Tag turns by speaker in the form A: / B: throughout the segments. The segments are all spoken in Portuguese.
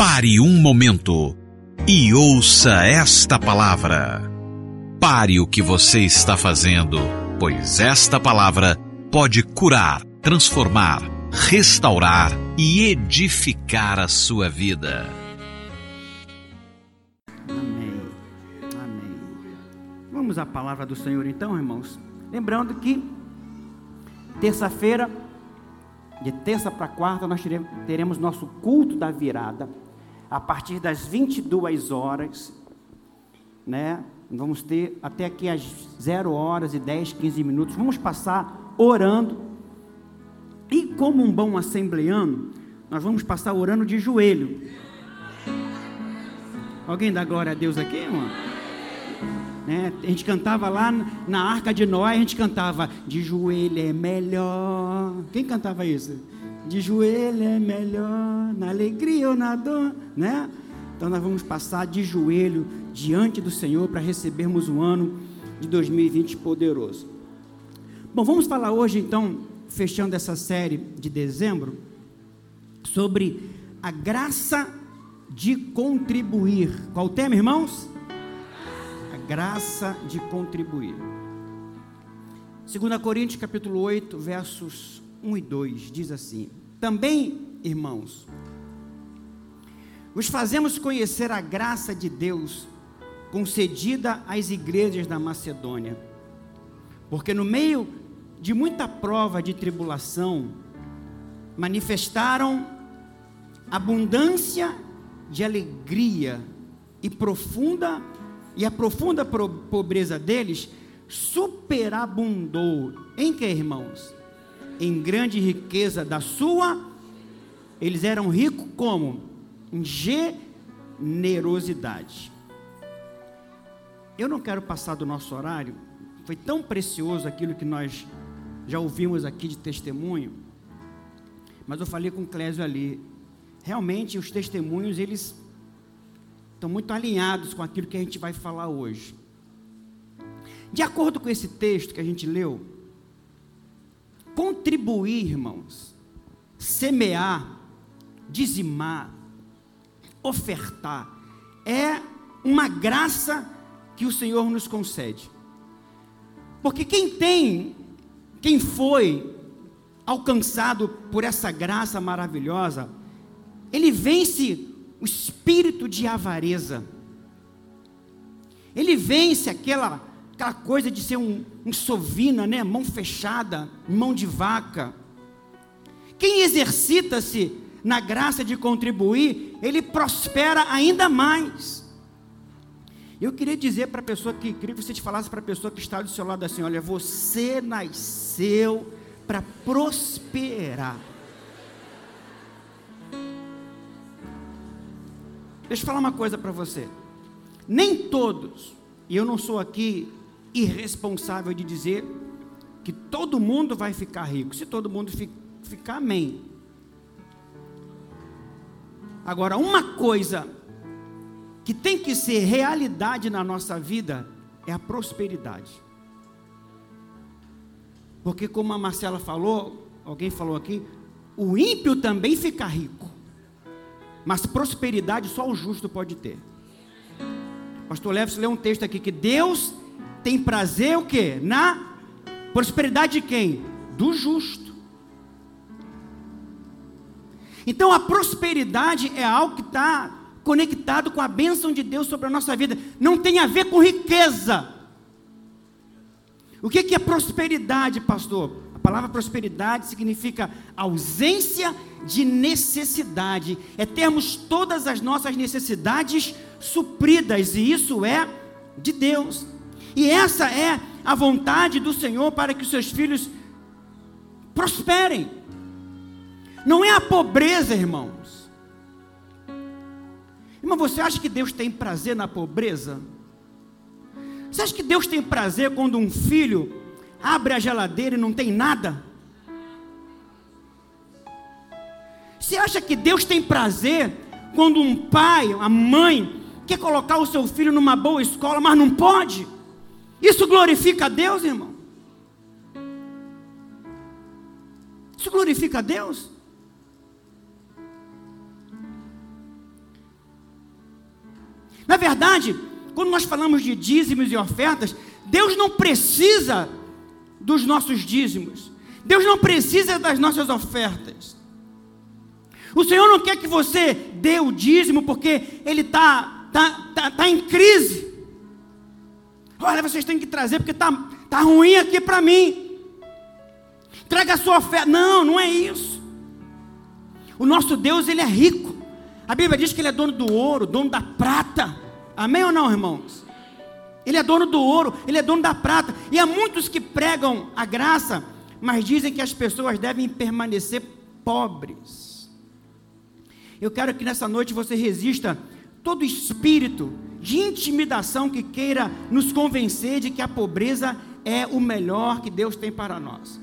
A: Pare um momento e ouça esta palavra. Pare o que você está fazendo, pois esta palavra pode curar, transformar, restaurar e edificar a sua vida.
B: Amém. Amém. Vamos à palavra do Senhor então, irmãos. Lembrando que terça-feira, de terça para quarta, nós teremos nosso culto da virada a partir das 22 horas, né? Vamos ter até aqui às 0 horas e 10, 15 minutos. Vamos passar orando. E como um bom assembleano, nós vamos passar orando de joelho. Alguém dá glória a Deus aqui, irmão? Né? A gente cantava lá na Arca de Noé, a gente cantava de joelho é melhor. Quem cantava isso? De joelho é melhor, na alegria ou na dor, né? Então nós vamos passar de joelho diante do Senhor para recebermos o ano de 2020 poderoso. Bom, vamos falar hoje então, fechando essa série de dezembro, sobre a graça de contribuir. Qual o tema, irmãos? A graça de contribuir. 2 Coríntios capítulo 8, versos 1 e 2 diz assim: Também, irmãos, vos fazemos conhecer a graça de Deus concedida às igrejas da Macedônia, porque no meio de muita prova de tribulação, manifestaram abundância de alegria e profunda e a profunda pobreza deles superabundou em que, irmãos? Em grande riqueza da sua, eles eram ricos como? Em generosidade. Eu não quero passar do nosso horário, foi tão precioso aquilo que nós já ouvimos aqui de testemunho, mas eu falei com o Clésio ali, realmente os testemunhos, eles estão muito alinhados com aquilo que a gente vai falar hoje. De acordo com esse texto que a gente leu, Contribuir, irmãos, semear, dizimar, ofertar, é uma graça que o Senhor nos concede. Porque quem tem, quem foi alcançado por essa graça maravilhosa, ele vence o espírito de avareza, ele vence aquela aquela coisa de ser um, um sovina, né? mão fechada, mão de vaca. Quem exercita-se na graça de contribuir, ele prospera ainda mais. Eu queria dizer para a pessoa que, queria que você te falasse para a pessoa que está do seu lado assim: olha, você nasceu para prosperar. Deixa eu falar uma coisa para você. Nem todos, e eu não sou aqui irresponsável de dizer que todo mundo vai ficar rico. Se todo mundo ficar, amém. Agora, uma coisa que tem que ser realidade na nossa vida é a prosperidade. Porque, como a Marcela falou, alguém falou aqui, o ímpio também fica rico. Mas prosperidade só o justo pode ter. Pastor Leves leu um texto aqui que Deus tem prazer o que? Na prosperidade de quem? Do justo. Então a prosperidade é algo que está conectado com a bênção de Deus sobre a nossa vida. Não tem a ver com riqueza. O que é prosperidade, pastor? A palavra prosperidade significa ausência de necessidade. É termos todas as nossas necessidades supridas, e isso é de Deus. E essa é a vontade do Senhor para que os seus filhos prosperem. Não é a pobreza, irmãos. Irmão, você acha que Deus tem prazer na pobreza? Você acha que Deus tem prazer quando um filho abre a geladeira e não tem nada? Você acha que Deus tem prazer quando um pai, a mãe, quer colocar o seu filho numa boa escola, mas não pode? Isso glorifica a Deus, irmão? Isso glorifica a Deus? Na verdade, quando nós falamos de dízimos e ofertas, Deus não precisa dos nossos dízimos. Deus não precisa das nossas ofertas. O Senhor não quer que você dê o dízimo porque Ele está tá, tá, tá em crise. Olha, vocês têm que trazer porque está tá ruim aqui para mim. Traga a sua oferta. Não, não é isso. O nosso Deus, Ele é rico. A Bíblia diz que Ele é dono do ouro, dono da prata. Amém ou não, irmãos? Ele é dono do ouro, Ele é dono da prata. E há muitos que pregam a graça, mas dizem que as pessoas devem permanecer pobres. Eu quero que nessa noite você resista todo espírito de intimidação que queira nos convencer de que a pobreza é o melhor que Deus tem para nós.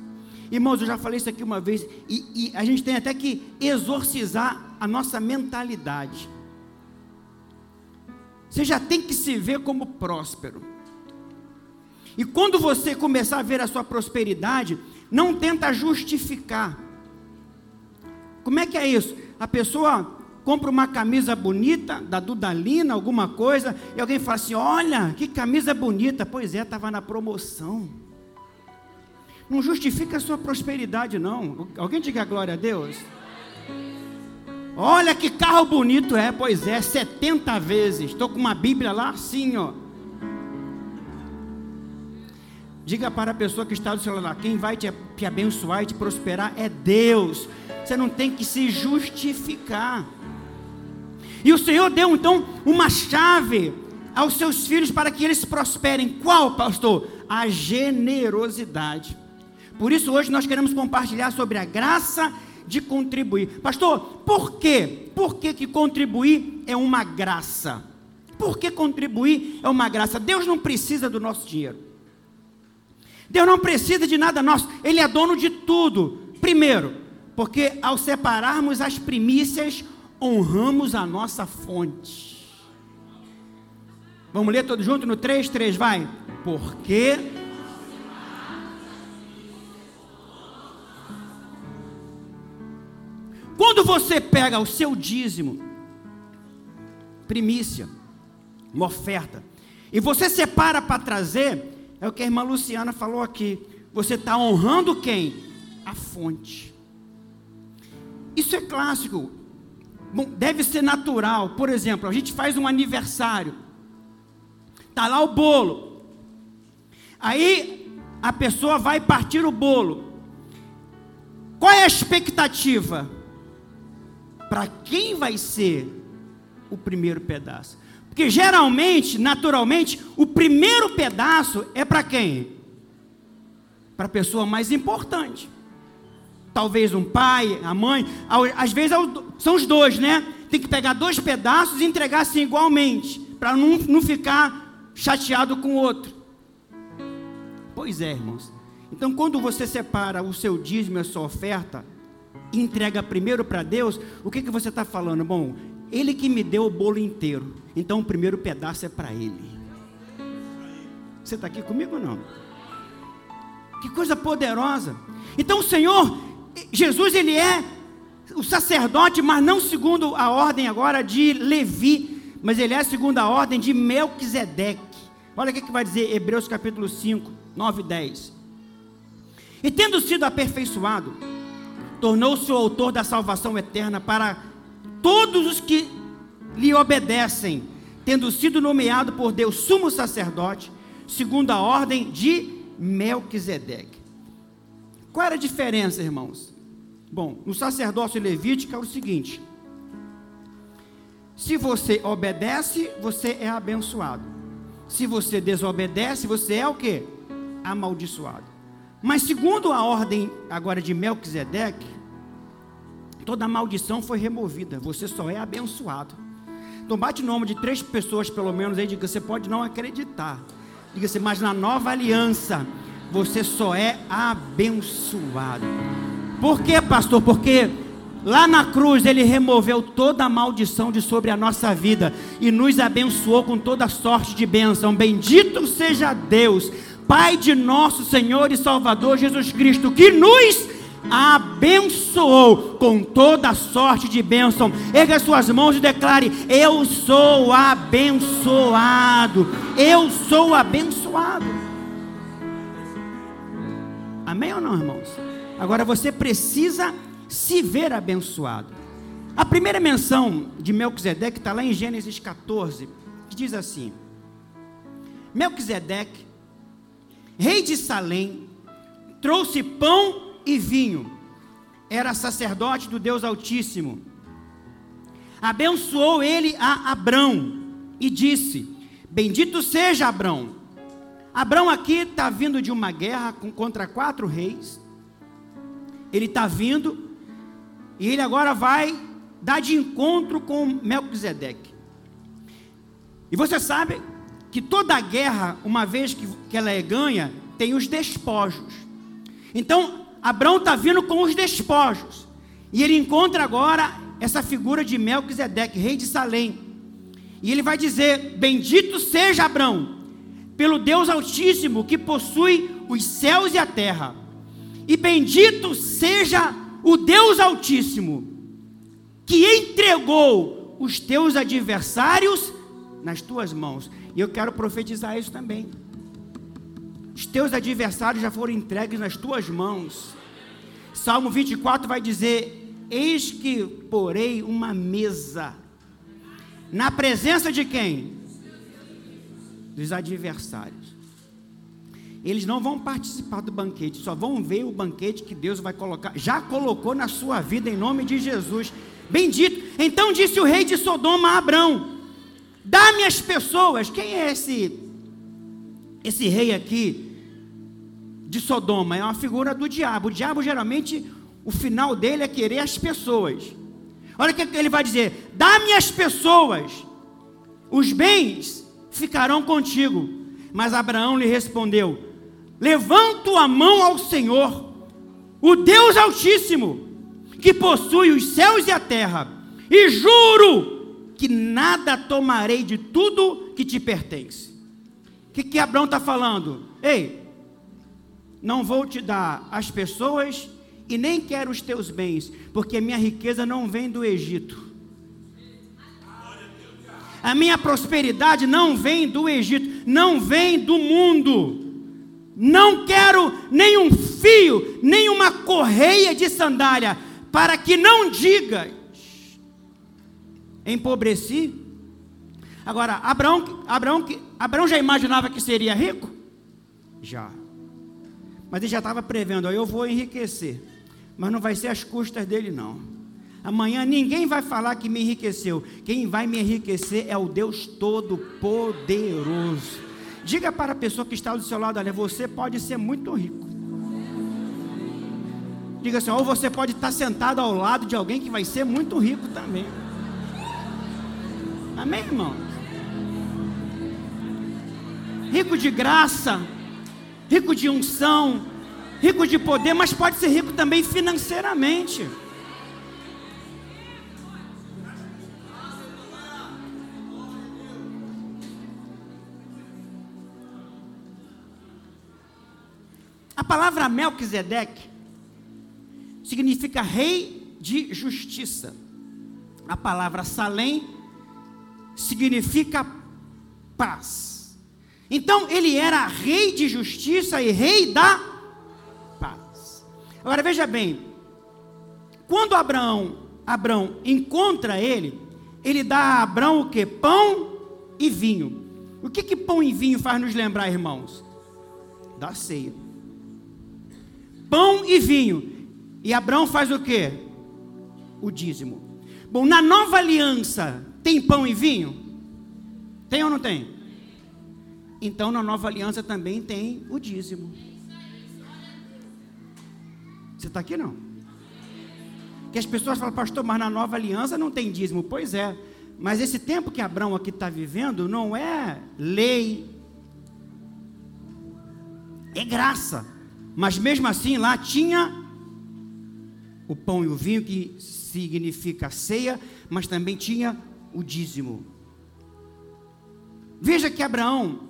B: Irmãos, eu já falei isso aqui uma vez, e, e a gente tem até que exorcizar a nossa mentalidade. Você já tem que se ver como próspero. E quando você começar a ver a sua prosperidade, não tenta justificar. Como é que é isso? A pessoa compra uma camisa bonita da Dudalina, alguma coisa, e alguém fala assim: Olha, que camisa bonita. Pois é, estava na promoção. Não justifica a sua prosperidade, não. Alguém diga glória a Deus? Olha que carro bonito é, pois é, 70 vezes. Estou com uma Bíblia lá assim, ó. Diga para a pessoa que está do seu lado, quem vai te, te abençoar e te prosperar é Deus. Você não tem que se justificar. E o Senhor deu então uma chave aos seus filhos para que eles prosperem. Qual, pastor? A generosidade. Por isso hoje nós queremos compartilhar sobre a graça de contribuir. Pastor, por quê? Por que, que contribuir é uma graça? Por que contribuir é uma graça? Deus não precisa do nosso dinheiro. Deus não precisa de nada nosso. Ele é dono de tudo. Primeiro, porque ao separarmos as primícias, honramos a nossa fonte. Vamos ler todos juntos no 3, 3, vai. Porque Quando você pega o seu dízimo, primícia, uma oferta, e você separa para trazer, é o que a irmã Luciana falou aqui. Você está honrando quem? A fonte. Isso é clássico. Bom, deve ser natural. Por exemplo, a gente faz um aniversário. Tá lá o bolo. Aí a pessoa vai partir o bolo. Qual é a expectativa? para quem vai ser o primeiro pedaço. Porque geralmente, naturalmente, o primeiro pedaço é para quem? Para a pessoa mais importante. Talvez um pai, a mãe, às vezes é são os dois, né? Tem que pegar dois pedaços e entregar assim igualmente, para não, não ficar chateado com o outro. Pois é, irmãos. Então, quando você separa o seu dízimo e a sua oferta, entrega primeiro para Deus, o que, que você está falando? Bom, Ele que me deu o bolo inteiro, então o primeiro pedaço é para Ele. Você está aqui comigo ou não? Que coisa poderosa. Então o Senhor, Jesus, Ele é o sacerdote, mas não segundo a ordem agora de Levi, mas Ele é segundo a ordem de Melquisedeque. Olha o que, que vai dizer Hebreus capítulo 5, 9 e 10. E tendo sido aperfeiçoado, tornou-se o autor da salvação eterna para todos os que lhe obedecem, tendo sido nomeado por Deus sumo sacerdote, segundo a ordem de Melquisedeque. Qual era a diferença, irmãos? Bom, no sacerdócio levítico é o seguinte: se você obedece, você é abençoado. Se você desobedece, você é o que? Amaldiçoado. Mas segundo a ordem agora de Melquisedeque, toda maldição foi removida, você só é abençoado. Então bate o nome de três pessoas pelo menos aí, diga, você pode não acreditar. Diga-se, mas na nova aliança, você só é abençoado. Por quê, pastor? Porque lá na cruz ele removeu toda a maldição de sobre a nossa vida e nos abençoou com toda sorte de bênção. Bendito seja Deus Pai de nosso Senhor e Salvador Jesus Cristo, que nos abençoou com toda sorte de bênção. Erga suas mãos e declare: Eu sou abençoado. Eu sou abençoado. Amém ou não, irmãos? Agora você precisa se ver abençoado. A primeira menção de Melquisedeque está lá em Gênesis 14, que diz assim: Melquisedeque, rei de Salém, trouxe pão e vinho. Era sacerdote do Deus Altíssimo. Abençoou ele a Abrão e disse: Bendito seja Abrão. Abrão aqui está vindo de uma guerra contra quatro reis. Ele está vindo e ele agora vai dar de encontro com Melquisedeque. E você sabe que toda guerra, uma vez que, que ela é ganha, tem os despojos. Então, Abraão está vindo com os despojos. E ele encontra agora essa figura de Melquisedeque, rei de Salém. E ele vai dizer: Bendito seja Abraão, pelo Deus Altíssimo que possui os céus e a terra. E bendito seja o Deus Altíssimo que entregou os teus adversários nas tuas mãos. E eu quero profetizar isso também. Os teus adversários já foram entregues nas tuas mãos. Salmo 24 vai dizer: Eis que porei uma mesa. Na presença de quem? Dos adversários. Eles não vão participar do banquete, só vão ver o banquete que Deus vai colocar, já colocou na sua vida em nome de Jesus. Bendito. Então disse o rei de Sodoma a Abrão: Dá-me as pessoas. Quem é esse esse rei aqui de Sodoma? É uma figura do diabo. O diabo geralmente o final dele é querer as pessoas. Olha o que ele vai dizer: Dá-me as pessoas. Os bens ficarão contigo. Mas Abraão lhe respondeu: Levanto a mão ao Senhor, o Deus Altíssimo que possui os céus e a terra, e juro que nada tomarei de tudo que te pertence. O que, que Abraão está falando? Ei, não vou te dar as pessoas e nem quero os teus bens, porque minha riqueza não vem do Egito. A minha prosperidade não vem do Egito, não vem do mundo. Não quero nem um fio, nem uma correia de sandália para que não digas, empobreci. Agora, Abraão, Abraão, Abraão já imaginava que seria rico? Já. Mas ele já estava prevendo, eu vou enriquecer. Mas não vai ser às custas dele, não. Amanhã ninguém vai falar que me enriqueceu. Quem vai me enriquecer é o Deus Todo-Poderoso. Diga para a pessoa que está do seu lado, olha, você pode ser muito rico. Diga assim, ou você pode estar sentado ao lado de alguém que vai ser muito rico também. Amém, irmão? Rico de graça, rico de unção, rico de poder, mas pode ser rico também financeiramente. Palavra Melquisedeque significa rei de justiça. A palavra Salém significa paz. Então ele era rei de justiça e rei da paz. Agora veja bem, quando Abraão, Abraão encontra ele, ele dá a Abraão o que? Pão e vinho. O que, que pão e vinho faz nos lembrar, irmãos? Da ceia. Pão e vinho. E Abraão faz o que? O dízimo. Bom, na nova aliança, tem pão e vinho? Tem ou não tem? Então, na nova aliança também tem o dízimo. Você está aqui não? Que as pessoas falam, pastor, mas na nova aliança não tem dízimo. Pois é, mas esse tempo que Abraão aqui está vivendo não é lei, é graça. Mas mesmo assim lá tinha o pão e o vinho, que significa ceia, mas também tinha o dízimo. Veja que Abraão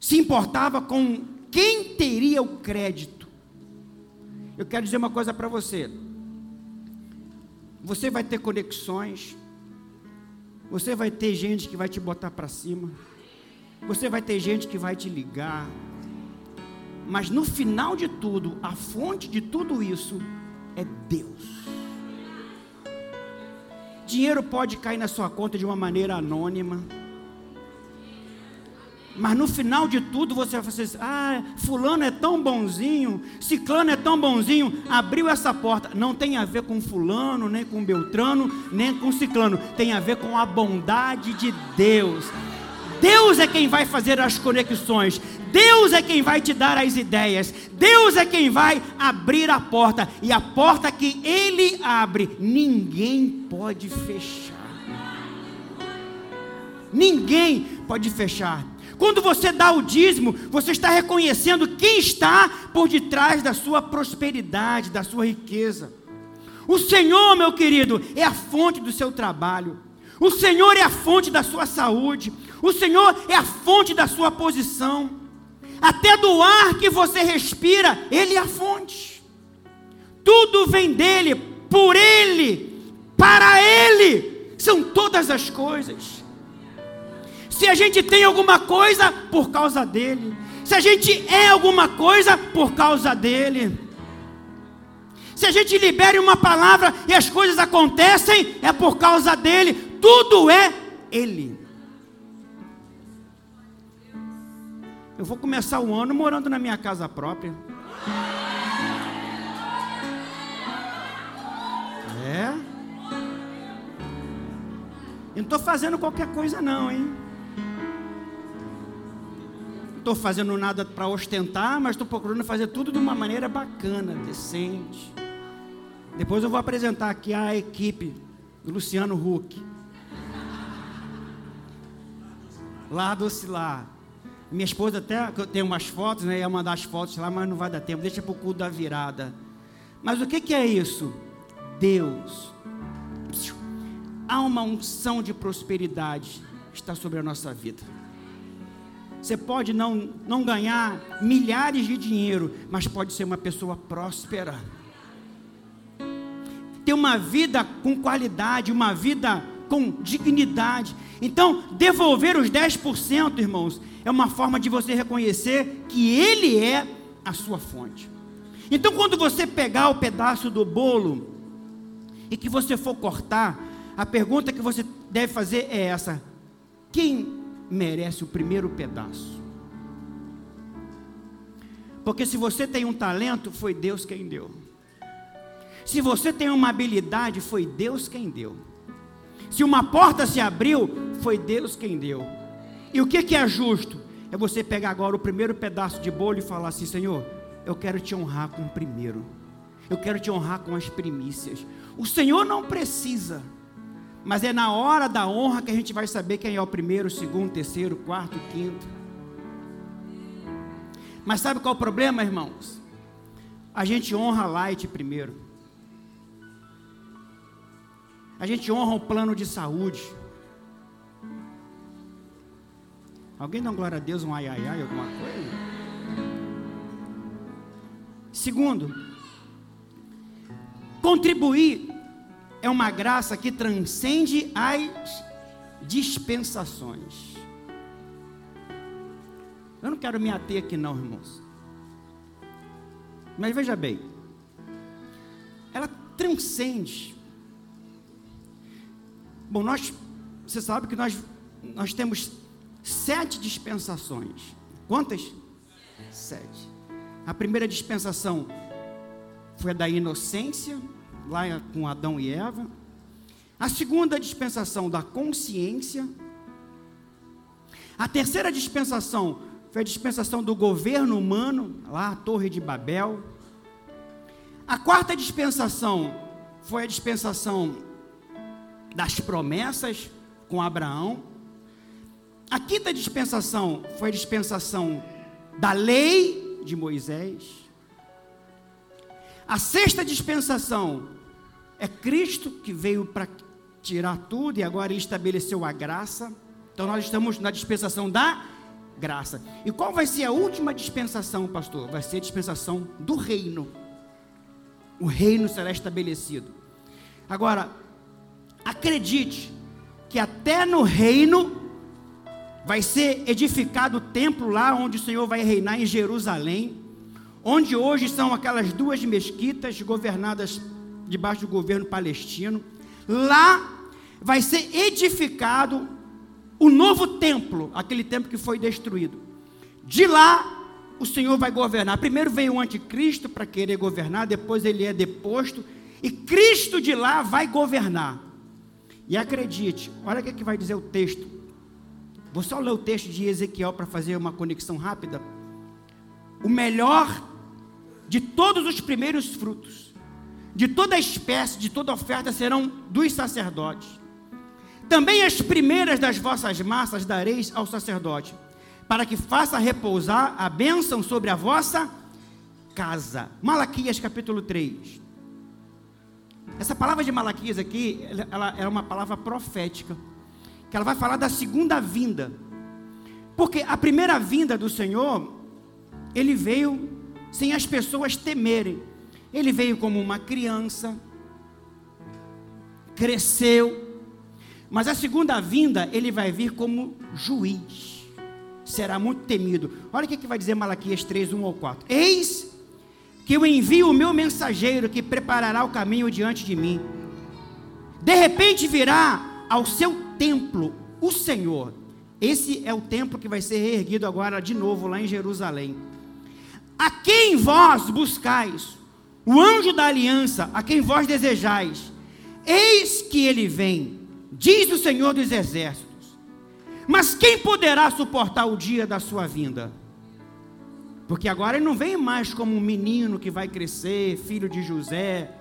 B: se importava com quem teria o crédito. eu quero dizer uma coisa para você. Você vai ter conexões, você vai ter gente que vai te botar para cima, você vai ter gente que vai te ligar, mas no final de tudo, a fonte de tudo isso é Deus. Dinheiro pode cair na sua conta de uma maneira anônima. Mas no final de tudo você vai fazer assim, ah, fulano é tão bonzinho, ciclano é tão bonzinho, abriu essa porta. Não tem a ver com fulano, nem com Beltrano, nem com ciclano. Tem a ver com a bondade de Deus. Deus é quem vai fazer as conexões. Deus é quem vai te dar as ideias, Deus é quem vai abrir a porta, e a porta que Ele abre, ninguém pode fechar. Ninguém pode fechar. Quando você dá o dízimo, você está reconhecendo quem está por detrás da sua prosperidade, da sua riqueza. O Senhor, meu querido, é a fonte do seu trabalho. O Senhor é a fonte da sua saúde. O Senhor é a fonte da sua posição. Até do ar que você respira, Ele é a fonte. Tudo vem dele, por Ele, para Ele. São todas as coisas. Se a gente tem alguma coisa, por causa dele. Se a gente é alguma coisa, por causa dele. Se a gente libera uma palavra e as coisas acontecem, é por causa dele. Tudo é Ele. Eu vou começar o ano morando na minha casa própria. É. Eu não estou fazendo qualquer coisa não, hein? Estou fazendo nada para ostentar, mas estou procurando fazer tudo de uma maneira bacana, decente. Depois eu vou apresentar aqui a equipe do Luciano Huck. Lá do Ocilar. Minha esposa até tem umas fotos, né? Ia mandar as fotos lá, mas não vai dar tempo. Deixa para o culto da virada. Mas o que, que é isso? Deus. Há uma unção de prosperidade que está sobre a nossa vida. Você pode não, não ganhar milhares de dinheiro, mas pode ser uma pessoa próspera. Ter uma vida com qualidade, uma vida com dignidade. Então, devolver os 10%, irmãos, é uma forma de você reconhecer que Ele é a sua fonte. Então, quando você pegar o pedaço do bolo e que você for cortar, a pergunta que você deve fazer é essa: quem merece o primeiro pedaço? Porque se você tem um talento, foi Deus quem deu. Se você tem uma habilidade, foi Deus quem deu. Se uma porta se abriu, foi Deus quem deu. E o que, é justo? É você pegar agora o primeiro pedaço de bolo e falar assim: Senhor, eu quero te honrar com o primeiro. Eu quero te honrar com as primícias. O Senhor não precisa, mas é na hora da honra que a gente vai saber quem é o primeiro, o segundo, o terceiro, o quarto, o quinto. Mas sabe qual é o problema, irmãos? A gente honra Light primeiro. A gente honra o plano de saúde. Alguém dá glória a Deus, um ai ai ai, alguma coisa? Segundo, contribuir é uma graça que transcende as dispensações. Eu não quero me ater aqui, não, irmãos. Mas veja bem, ela transcende Bom, nós, você sabe que nós, nós temos sete dispensações. Quantas? Sete. A primeira dispensação foi a da inocência, lá com Adão e Eva. A segunda dispensação da consciência. A terceira dispensação foi a dispensação do governo humano, lá a Torre de Babel. A quarta dispensação foi a dispensação das promessas com Abraão. A quinta dispensação foi a dispensação da lei de Moisés. A sexta dispensação é Cristo que veio para tirar tudo e agora estabeleceu a graça. Então nós estamos na dispensação da graça. E qual vai ser a última dispensação, pastor? Vai ser a dispensação do reino. o reino será estabelecido. Agora, acredite que até no reino vai ser edificado o templo lá onde o Senhor vai reinar em Jerusalém, onde hoje são aquelas duas mesquitas governadas debaixo do governo palestino. Lá vai ser edificado o novo templo, aquele templo que foi destruído. De lá o Senhor vai governar. Primeiro veio o anticristo para querer governar, depois ele é deposto, e Cristo de lá vai governar. E acredite, olha o que, é que vai dizer o texto. Vou só ler o texto de Ezequiel para fazer uma conexão rápida. O melhor de todos os primeiros frutos, de toda espécie, de toda oferta serão dos sacerdotes. Também as primeiras das vossas massas dareis ao sacerdote para que faça repousar a bênção sobre a vossa casa. Malaquias capítulo 3. Essa palavra de Malaquias aqui, ela é uma palavra profética, que ela vai falar da segunda vinda. Porque a primeira vinda do Senhor, ele veio sem as pessoas temerem. Ele veio como uma criança, cresceu, mas a segunda vinda, ele vai vir como juiz será muito temido. Olha o que, que vai dizer Malaquias 3, 1 ou 4. Eis que eu envio o meu mensageiro que preparará o caminho diante de mim. De repente virá ao seu templo o Senhor. Esse é o templo que vai ser reerguido agora de novo lá em Jerusalém. A quem vós buscais, o anjo da aliança, a quem vós desejais, eis que ele vem, diz o Senhor dos exércitos mas quem poderá suportar o dia da sua vinda? Porque agora ele não vem mais como um menino que vai crescer, filho de José.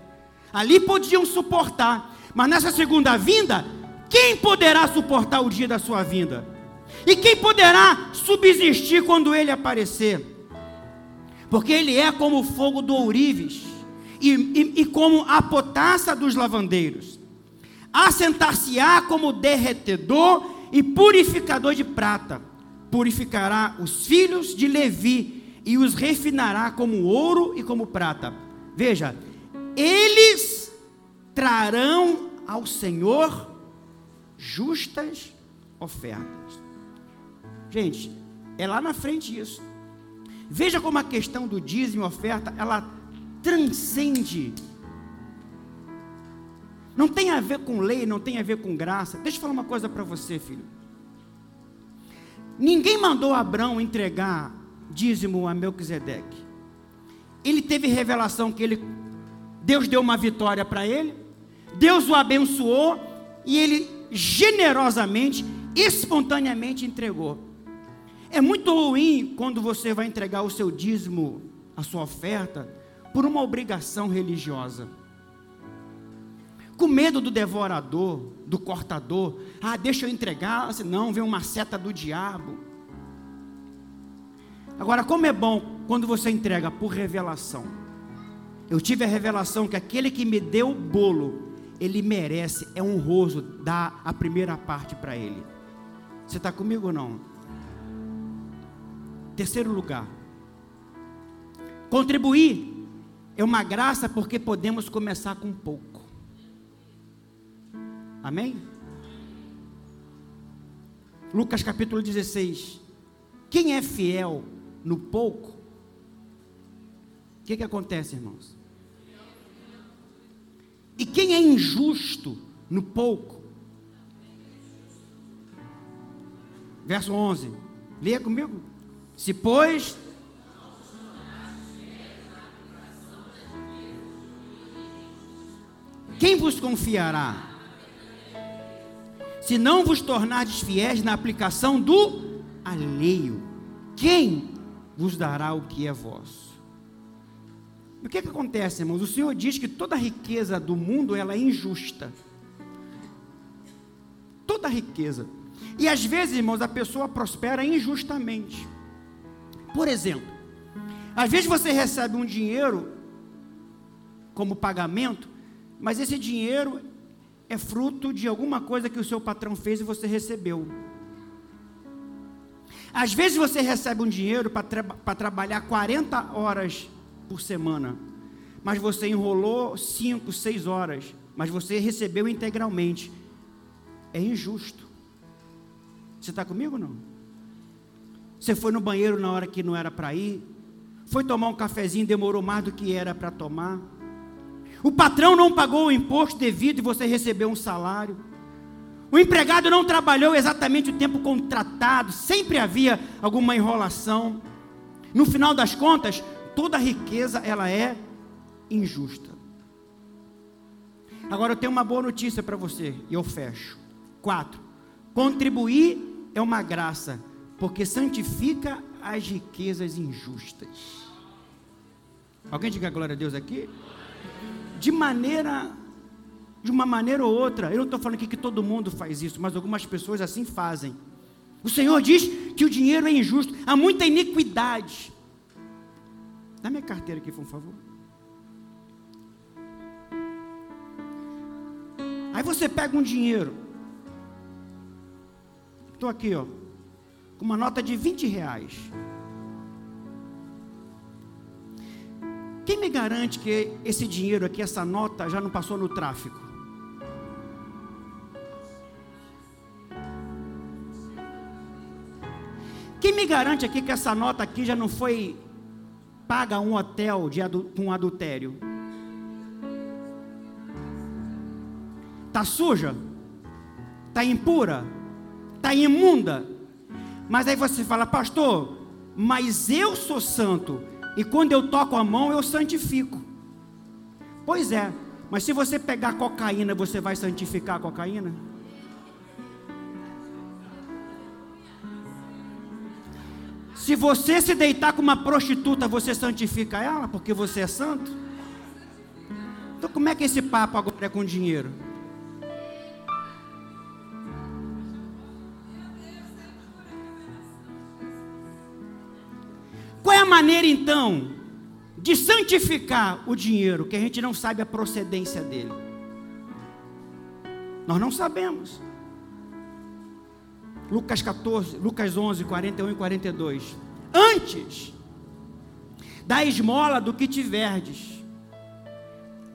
B: Ali podiam suportar, mas nessa segunda vinda, quem poderá suportar o dia da sua vinda? E quem poderá subsistir quando ele aparecer? Porque ele é como o fogo do ourives e, e, e como a potassa dos lavandeiros. Assentar-se-á como derretedor e purificador de prata. Purificará os filhos de Levi e os refinará como ouro e como prata. Veja, eles trarão ao Senhor justas ofertas. Gente, é lá na frente isso. Veja como a questão do dízimo e oferta, ela transcende. Não tem a ver com lei, não tem a ver com graça. Deixa eu falar uma coisa para você, filho. Ninguém mandou Abraão entregar dízimo a Melquisedeque. Ele teve revelação que ele, Deus deu uma vitória para ele, Deus o abençoou e ele generosamente, espontaneamente entregou. É muito ruim quando você vai entregar o seu dízimo, a sua oferta, por uma obrigação religiosa com medo do devorador, do cortador. Ah, deixa eu entregar, não, vem uma seta do diabo. Agora, como é bom quando você entrega por revelação. Eu tive a revelação que aquele que me deu o bolo, ele merece, é honroso dar a primeira parte para ele. Você está comigo ou não? Terceiro lugar, contribuir é uma graça porque podemos começar com pouco. Amém? Lucas capítulo 16. Quem é fiel no pouco? O que, que acontece, irmãos? E quem é injusto no pouco? Verso 11. Leia comigo. Se, pois. Quem vos confiará? se não vos tornardes fiéis na aplicação do alheio, quem vos dará o que é vosso? O que, é que acontece, irmãos? O Senhor diz que toda riqueza do mundo ela é injusta. Toda riqueza. E às vezes, irmãos, a pessoa prospera injustamente. Por exemplo, às vezes você recebe um dinheiro como pagamento, mas esse dinheiro é fruto de alguma coisa que o seu patrão fez e você recebeu. Às vezes você recebe um dinheiro para tra trabalhar 40 horas por semana, mas você enrolou cinco, seis horas, mas você recebeu integralmente. É injusto. Você está comigo ou não? Você foi no banheiro na hora que não era para ir, foi tomar um cafezinho, demorou mais do que era para tomar. O patrão não pagou o imposto devido e você recebeu um salário. O empregado não trabalhou exatamente o tempo contratado, sempre havia alguma enrolação. No final das contas, toda riqueza ela é injusta. Agora eu tenho uma boa notícia para você e eu fecho. Quatro. Contribuir é uma graça, porque santifica as riquezas injustas. Alguém diga glória a Deus aqui? De maneira, de uma maneira ou outra, eu não estou falando aqui que todo mundo faz isso, mas algumas pessoas assim fazem. O Senhor diz que o dinheiro é injusto, há muita iniquidade. Dá minha carteira aqui, por favor. Aí você pega um dinheiro. Estou aqui, ó. Com uma nota de 20 reais. Quem me garante que esse dinheiro aqui, essa nota, já não passou no tráfico? Quem me garante aqui que essa nota aqui já não foi paga um hotel de com adultério? Está suja? Está impura? Está imunda? Mas aí você fala, pastor, mas eu sou santo, e quando eu toco a mão eu santifico. Pois é, mas se você pegar cocaína, você vai santificar a cocaína? Se você se deitar com uma prostituta, você santifica ela porque você é santo? Então como é que esse papo agora é com dinheiro? Qual é a maneira então de santificar o dinheiro que a gente não sabe a procedência dele? Nós não sabemos. Lucas 14, Lucas 11, 41 e 42. Antes da esmola do que tiverdes,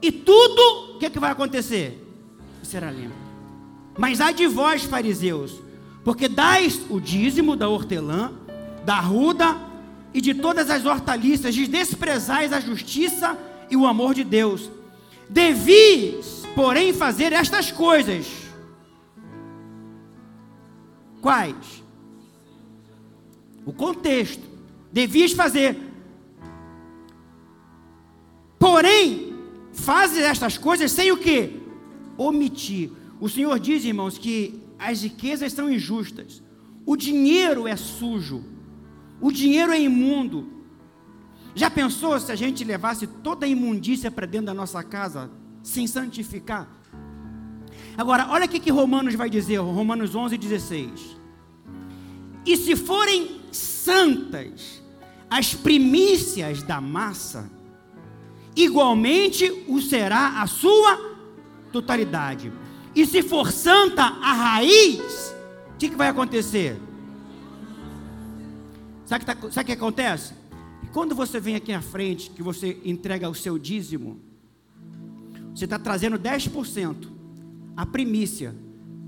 B: e tudo, o que, é que vai acontecer? Será limpo. Mas há de vós, fariseus, porque dais o dízimo da hortelã, da ruda e de todas as hortaliças, de desprezais a justiça e o amor de Deus. Devis, porém, fazer estas coisas. Quais? O contexto. Devias fazer. Porém, fazes estas coisas sem o que? Omitir. O Senhor diz, irmãos, que as riquezas são injustas. O dinheiro é sujo. O dinheiro é imundo. Já pensou se a gente levasse toda a imundícia para dentro da nossa casa sem santificar? Agora, olha o que Romanos vai dizer, Romanos 11, 16. E se forem santas as primícias da massa, igualmente o será a sua totalidade. E se for santa a raiz, o que, que vai acontecer? Sabe o que, tá, que acontece? Quando você vem aqui na frente, que você entrega o seu dízimo, você está trazendo 10%, a primícia,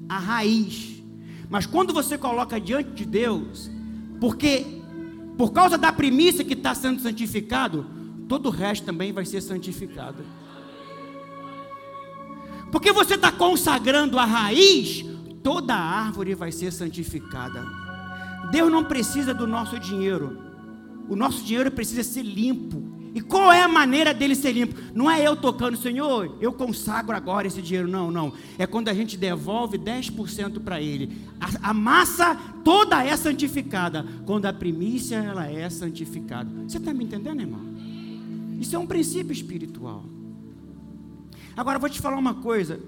B: a raiz. Mas quando você coloca diante de Deus, porque por causa da primícia que está sendo santificado, todo o resto também vai ser santificado. Porque você está consagrando a raiz, toda a árvore vai ser santificada. Deus não precisa do nosso dinheiro. O nosso dinheiro precisa ser limpo. E qual é a maneira dele ser limpo? Não é eu tocando, Senhor, eu consagro agora esse dinheiro. Não, não. É quando a gente devolve 10% para ele. A, a, massa toda é santificada. Quando a primícia ela é santificada. Você está me entendendo, irmão? Isso é um princípio espiritual. Agora, vou te falar uma coisa.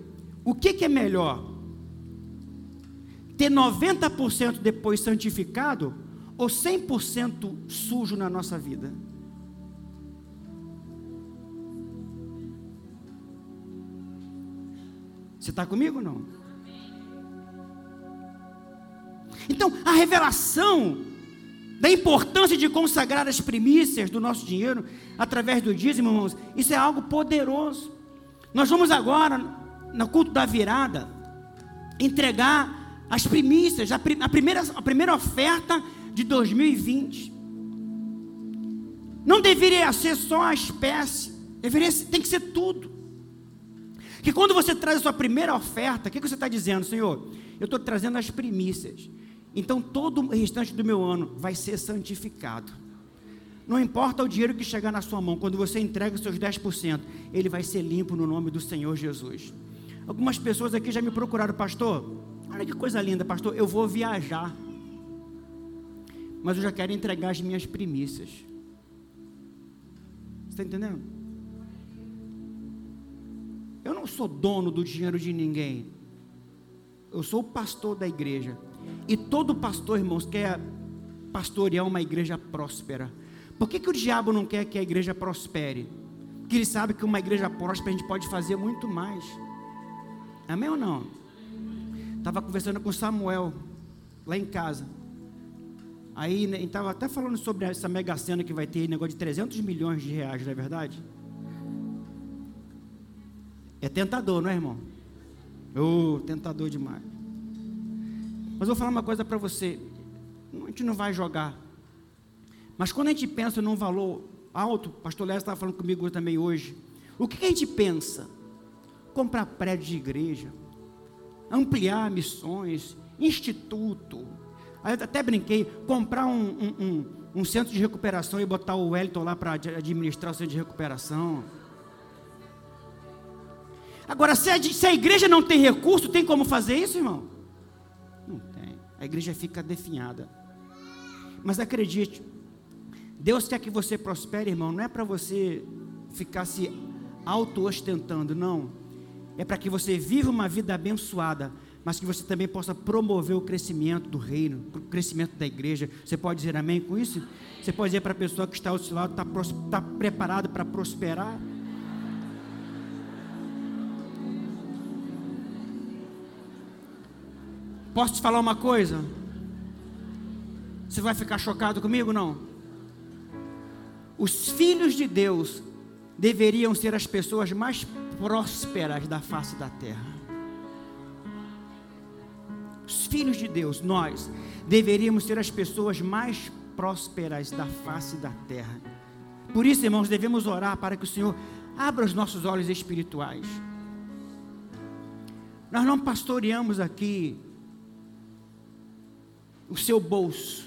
B: O que, que é melhor? ter 90% depois santificado ou 100% sujo na nossa vida? Você está comigo ou não? Então, a revelação da importância de consagrar as primícias do nosso dinheiro através do dízimo, irmãos, isso é algo poderoso. Nós vamos agora, no culto da virada, entregar as primícias, a, a, primeira, a primeira oferta de 2020. Não deveria ser só a espécie, deveria, tem que ser tudo. Que quando você traz a sua primeira oferta, o que, que você está dizendo, Senhor? Eu estou trazendo as primícias. Então todo o restante do meu ano vai ser santificado. Não importa o dinheiro que chegar na sua mão, quando você entrega os seus 10%, ele vai ser limpo no nome do Senhor Jesus. Algumas pessoas aqui já me procuraram, pastor. Olha que coisa linda, pastor. Eu vou viajar, mas eu já quero entregar as minhas primícias. Está entendendo? Eu não sou dono do dinheiro de ninguém. Eu sou o pastor da igreja. E todo pastor, irmãos, quer pastorear uma igreja próspera. Por que, que o diabo não quer que a igreja prospere? Porque ele sabe que uma igreja próspera a gente pode fazer muito mais. Amém ou não? Estava conversando com Samuel lá em casa. Aí estava até falando sobre essa mega cena que vai ter negócio de 300 milhões de reais, não é verdade? É tentador, não é, irmão? Oh, tentador demais. Mas vou falar uma coisa para você: a gente não vai jogar. Mas quando a gente pensa num valor alto, o pastor Léo estava falando comigo também hoje. O que, que a gente pensa? Comprar prédio de igreja, ampliar missões, instituto. Eu até brinquei, comprar um, um, um, um centro de recuperação e botar o Wellington lá para administrar o centro de recuperação. Agora, se a, se a igreja não tem recurso, tem como fazer isso, irmão? a igreja fica definhada. Mas acredite, Deus quer que você prospere, irmão, não é para você ficar se auto-ostentando, não. É para que você viva uma vida abençoada, mas que você também possa promover o crescimento do reino, o crescimento da igreja. Você pode dizer amém com isso? Você pode dizer para a pessoa que está ao seu lado, está, está preparado para prosperar? Posso te falar uma coisa? Você vai ficar chocado comigo? Não. Os filhos de Deus deveriam ser as pessoas mais prósperas da face da terra. Os filhos de Deus, nós, deveríamos ser as pessoas mais prósperas da face da terra. Por isso, irmãos, devemos orar para que o Senhor abra os nossos olhos espirituais. Nós não pastoreamos aqui o seu bolso.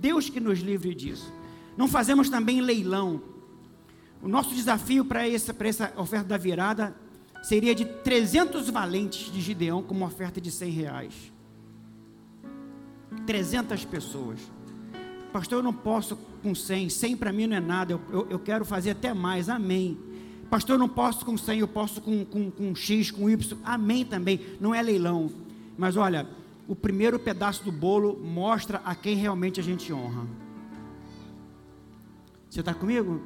B: Deus que nos livre disso. Não fazemos também leilão. O nosso desafio para essa, para essa oferta da virada seria de 300 valentes de Gideão como oferta de 100 reais. 300 pessoas. Pastor, eu não posso com 100. 100 para mim não é nada. Eu, eu, eu, quero fazer até mais. Amém. Pastor, eu não posso com 100. Eu posso com, com, com X, com Y. Amém também. Não é leilão. Mas olha, o primeiro pedaço do bolo mostra a quem realmente a gente honra. Você está comigo?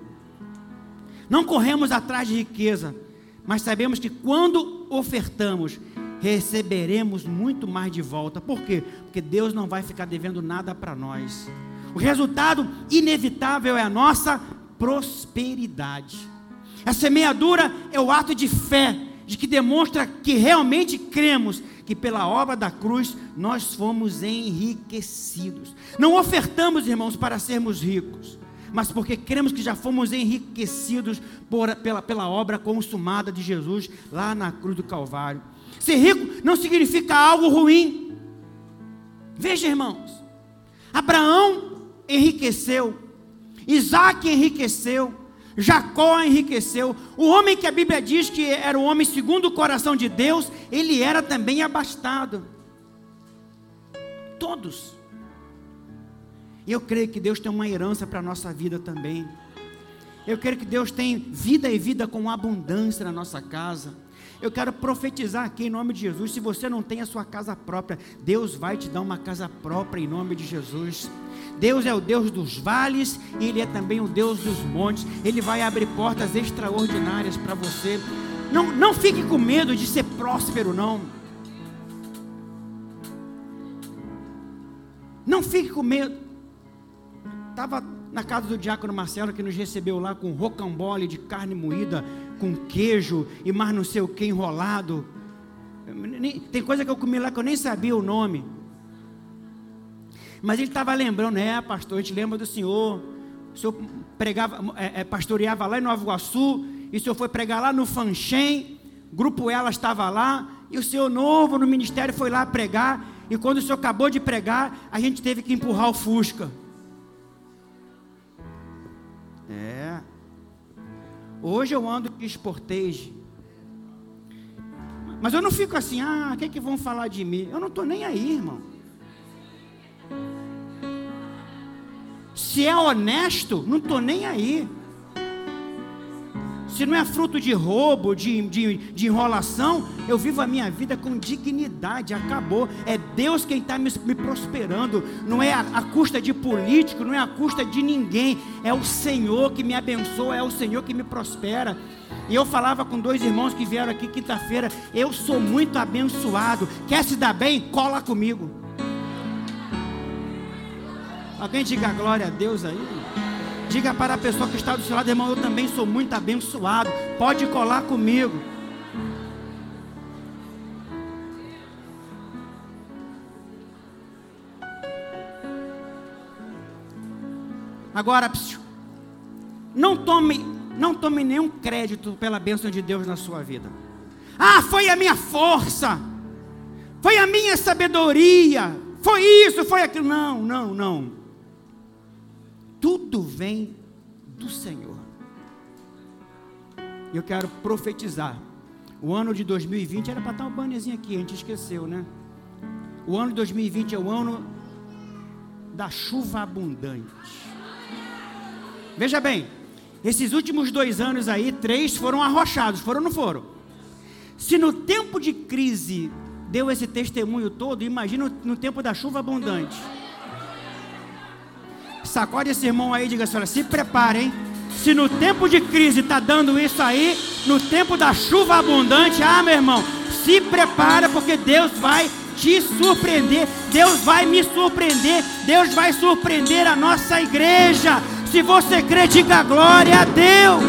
B: Não corremos atrás de riqueza, mas sabemos que quando ofertamos, receberemos muito mais de volta. Por quê? Porque Deus não vai ficar devendo nada para nós. O resultado inevitável é a nossa prosperidade. A semeadura é o ato de fé, de que demonstra que realmente cremos que pela obra da cruz nós fomos enriquecidos. Não ofertamos, irmãos, para sermos ricos, mas porque cremos que já fomos enriquecidos por, pela, pela obra consumada de Jesus lá na cruz do Calvário. Ser rico não significa algo ruim. Veja, irmãos, Abraão enriqueceu, Isaac enriqueceu, Jacó enriqueceu. O homem que a Bíblia diz que era o homem segundo o coração de Deus, ele era também abastado. Todos. Eu creio que Deus tem uma herança para a nossa vida também. Eu creio que Deus tem vida e vida com abundância na nossa casa. Eu quero profetizar aqui em nome de Jesus. Se você não tem a sua casa própria, Deus vai te dar uma casa própria em nome de Jesus. Deus é o Deus dos vales e Ele é também o Deus dos montes. Ele vai abrir portas extraordinárias para você. Não, não fique com medo de ser próspero, não. Não fique com medo. Estava na casa do diácono Marcelo que nos recebeu lá com rocambole de carne moída, com queijo e mais não sei o que enrolado. Tem coisa que eu comi lá que eu nem sabia o nome. Mas ele estava lembrando, é, pastor, a gente lembra do senhor. O senhor pregava, é, é, pastoreava lá em Nova Iguaçu, e o senhor foi pregar lá no Fanchen, grupo ela estava lá, e o senhor novo no ministério foi lá pregar, e quando o senhor acabou de pregar, a gente teve que empurrar o Fusca. É. Hoje eu ando de esportege. Mas eu não fico assim, ah, o que, é que vão falar de mim? Eu não estou nem aí, irmão. Se é honesto, não estou nem aí. Se não é fruto de roubo, de, de, de, enrolação, eu vivo a minha vida com dignidade, acabou. É Deus quem está me, me, prosperando, não é a, a, custa de político, não é a custa de ninguém, é o Senhor que me abençoa, é o Senhor que me prospera. E eu falava com dois irmãos que vieram aqui quinta-feira, eu sou muito abençoado, quer se dar bem? Cola comigo. Alguém diga glória a Deus aí? Diga para a pessoa que está do seu lado, irmão, eu também sou muito abençoado. Pode colar comigo. Agora, não tome, não tome nenhum crédito pela bênção de Deus na sua vida. Ah, foi a minha força, foi a minha sabedoria, foi isso, foi aquilo. Não, não, não tudo vem do Senhor. Eu quero profetizar. O ano de 2020 era para estar um bannerzinho aqui, a gente esqueceu, né? O ano de 2020 é o ano da chuva abundante. Veja bem, esses últimos dois anos aí, três foram arrochados, foram ou não foram? Se no tempo de crise deu esse testemunho todo, imagina no tempo da chuva abundante. Sacode esse irmão aí e diga assim: olha, se preparem. Se no tempo de crise está dando isso aí, no tempo da chuva abundante, ah, meu irmão, se prepara, porque Deus vai te surpreender. Deus vai me surpreender. Deus vai surpreender a nossa igreja. Se você crê, diga glória a Deus.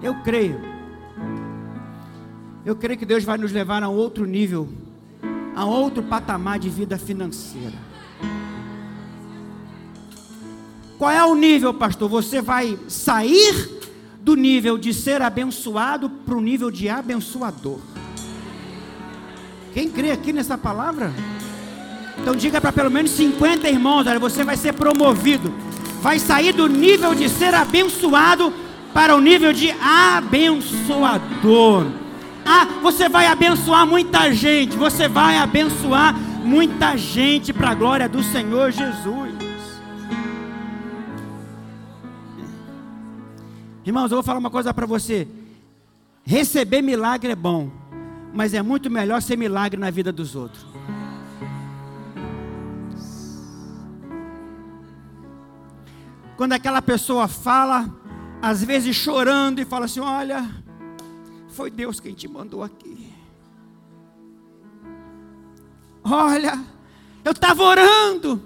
B: Eu creio eu creio que Deus vai nos levar a outro nível, a outro patamar de vida financeira. Qual é o nível, pastor? Você vai sair do nível de ser abençoado para o nível de abençoador. Quem crê aqui nessa palavra? Então diga para pelo menos 50 irmãos, olha, você vai ser promovido. Vai sair do nível de ser abençoado para o nível de abençoador. Ah, você vai abençoar muita gente, você vai abençoar muita gente para a glória do Senhor Jesus. Irmãos, eu vou falar uma coisa para você. Receber milagre é bom, mas é muito melhor ser milagre na vida dos outros. Quando aquela pessoa fala, às vezes chorando, e fala assim: Olha, foi Deus quem te mandou aqui. Olha, eu estava orando,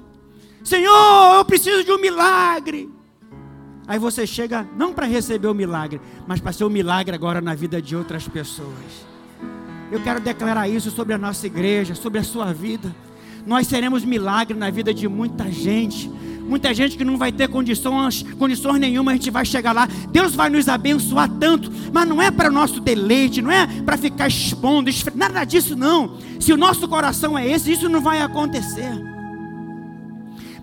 B: Senhor, eu preciso de um milagre. Aí você chega não para receber o milagre, mas para ser um milagre agora na vida de outras pessoas. Eu quero declarar isso sobre a nossa igreja, sobre a sua vida. Nós seremos milagre na vida de muita gente Muita gente que não vai ter condições, condições nenhuma, a gente vai chegar lá. Deus vai nos abençoar tanto, mas não é para nosso deleite, não é para ficar expondo, nada disso não. Se o nosso coração é esse, isso não vai acontecer.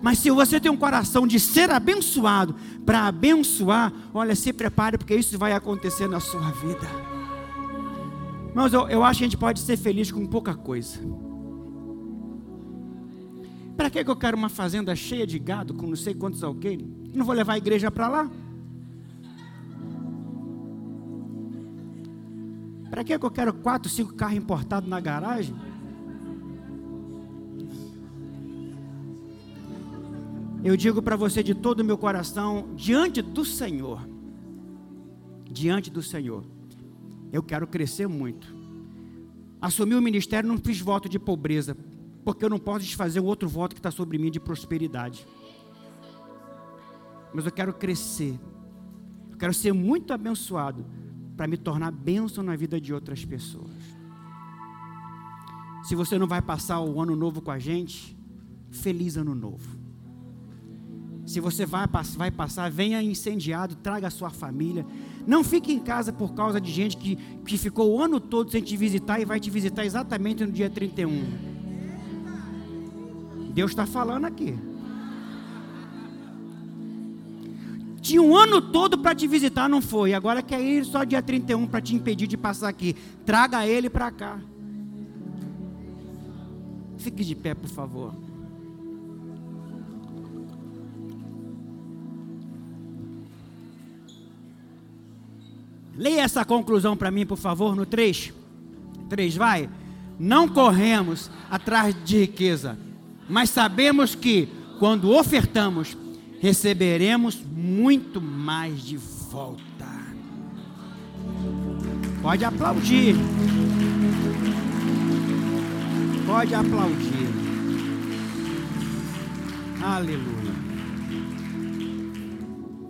B: Mas se você tem um coração de ser abençoado, para abençoar, olha, se prepare, porque isso vai acontecer na sua vida. Mas eu, eu acho que a gente pode ser feliz com pouca coisa. Para que eu quero uma fazenda cheia de gado com não sei quantos alguém? Não vou levar a igreja para lá? Para que eu quero quatro, cinco carros importados na garagem? Eu digo para você de todo o meu coração, diante do Senhor, diante do Senhor, Eu quero crescer muito. Assumi o ministério, não fiz voto de pobreza, porque eu não posso desfazer o outro voto que está sobre mim de prosperidade. Mas eu quero crescer. Eu quero ser muito abençoado para me tornar bênção na vida de outras pessoas. Se você não vai passar o ano novo com a gente, feliz ano novo. Se você vai, vai passar, venha incendiado, traga a sua família. Não fique em casa por causa de gente que, que ficou o ano todo sem te visitar e vai te visitar exatamente no dia 31. Deus está falando aqui. Tinha um ano todo para te visitar, não foi. Agora quer ir só dia 31 para te impedir de passar aqui. Traga ele para cá. Fique de pé, por favor. Leia essa conclusão para mim, por favor, no 3. 3, vai. Não corremos atrás de riqueza, mas sabemos que, quando ofertamos, receberemos muito mais de volta. Pode aplaudir. Pode aplaudir. Aleluia.